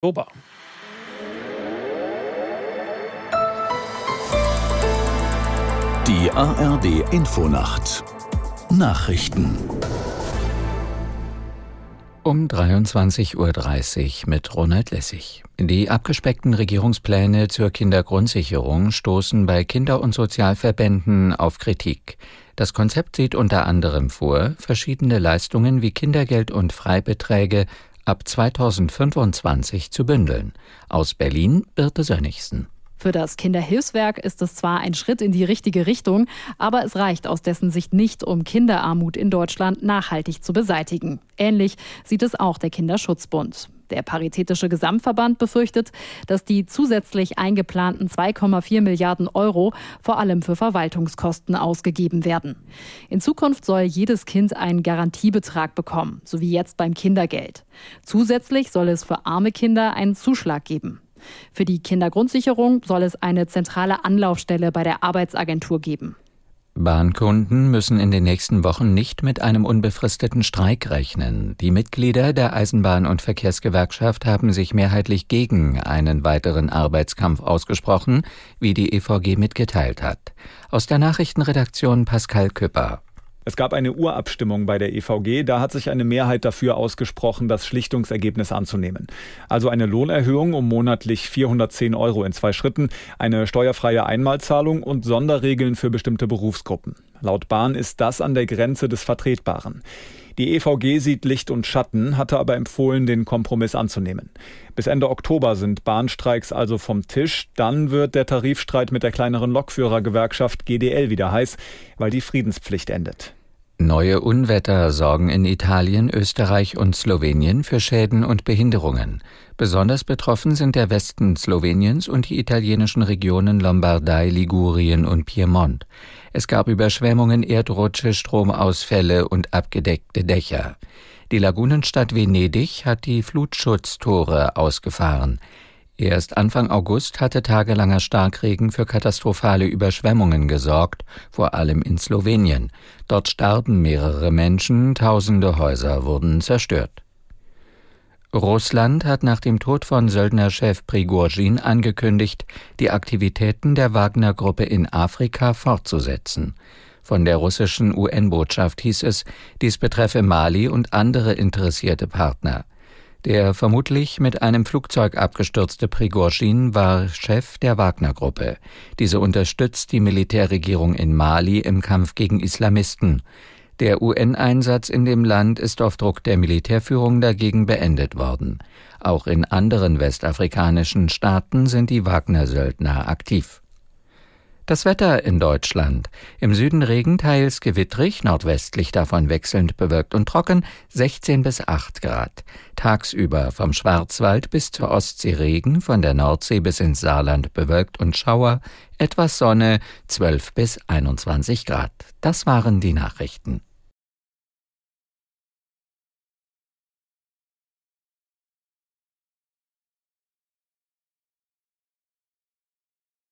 Oktober. Die ARD Infonacht Nachrichten um 23.30 Uhr mit Ronald Lessig. Die abgespeckten Regierungspläne zur Kindergrundsicherung stoßen bei Kinder- und Sozialverbänden auf Kritik. Das Konzept sieht unter anderem vor, verschiedene Leistungen wie Kindergeld und Freibeträge ab 2025 zu bündeln. Aus Berlin Birte Sönnigsen. Für das Kinderhilfswerk ist es zwar ein Schritt in die richtige Richtung, aber es reicht aus dessen Sicht nicht, um Kinderarmut in Deutschland nachhaltig zu beseitigen. Ähnlich sieht es auch der Kinderschutzbund. Der Paritätische Gesamtverband befürchtet, dass die zusätzlich eingeplanten 2,4 Milliarden Euro vor allem für Verwaltungskosten ausgegeben werden. In Zukunft soll jedes Kind einen Garantiebetrag bekommen, so wie jetzt beim Kindergeld. Zusätzlich soll es für arme Kinder einen Zuschlag geben. Für die Kindergrundsicherung soll es eine zentrale Anlaufstelle bei der Arbeitsagentur geben. Bahnkunden müssen in den nächsten Wochen nicht mit einem unbefristeten Streik rechnen. Die Mitglieder der Eisenbahn- und Verkehrsgewerkschaft haben sich mehrheitlich gegen einen weiteren Arbeitskampf ausgesprochen, wie die EVG mitgeteilt hat. Aus der Nachrichtenredaktion Pascal Küpper. Es gab eine Urabstimmung bei der EVG, da hat sich eine Mehrheit dafür ausgesprochen, das Schlichtungsergebnis anzunehmen. Also eine Lohnerhöhung um monatlich 410 Euro in zwei Schritten, eine steuerfreie Einmalzahlung und Sonderregeln für bestimmte Berufsgruppen. Laut Bahn ist das an der Grenze des Vertretbaren. Die EVG sieht Licht und Schatten, hatte aber empfohlen, den Kompromiss anzunehmen. Bis Ende Oktober sind Bahnstreiks also vom Tisch. Dann wird der Tarifstreit mit der kleineren Lokführergewerkschaft GDL wieder heiß, weil die Friedenspflicht endet. Neue Unwetter sorgen in Italien, Österreich und Slowenien für Schäden und Behinderungen. Besonders betroffen sind der Westen Sloweniens und die italienischen Regionen Lombardei, Ligurien und Piemont. Es gab Überschwemmungen, Erdrutsche, Stromausfälle und abgedeckte Dächer. Die Lagunenstadt Venedig hat die Flutschutztore ausgefahren. Erst Anfang August hatte tagelanger Starkregen für katastrophale Überschwemmungen gesorgt, vor allem in Slowenien. Dort starben mehrere Menschen, tausende Häuser wurden zerstört. Russland hat nach dem Tod von Söldnerchef Prigorjin angekündigt, die Aktivitäten der Wagner-Gruppe in Afrika fortzusetzen. Von der russischen UN-Botschaft hieß es, dies betreffe Mali und andere interessierte Partner. Der vermutlich mit einem Flugzeug abgestürzte Prigorschin war Chef der Wagner-Gruppe. Diese unterstützt die Militärregierung in Mali im Kampf gegen Islamisten. Der UN-Einsatz in dem Land ist auf Druck der Militärführung dagegen beendet worden. Auch in anderen westafrikanischen Staaten sind die Wagner-Söldner aktiv. Das Wetter in Deutschland. Im Süden Regen, teils gewittrig, nordwestlich davon wechselnd bewölkt und trocken, 16 bis 8 Grad. Tagsüber vom Schwarzwald bis zur Ostsee Regen, von der Nordsee bis ins Saarland bewölkt und Schauer, etwas Sonne, 12 bis 21 Grad. Das waren die Nachrichten.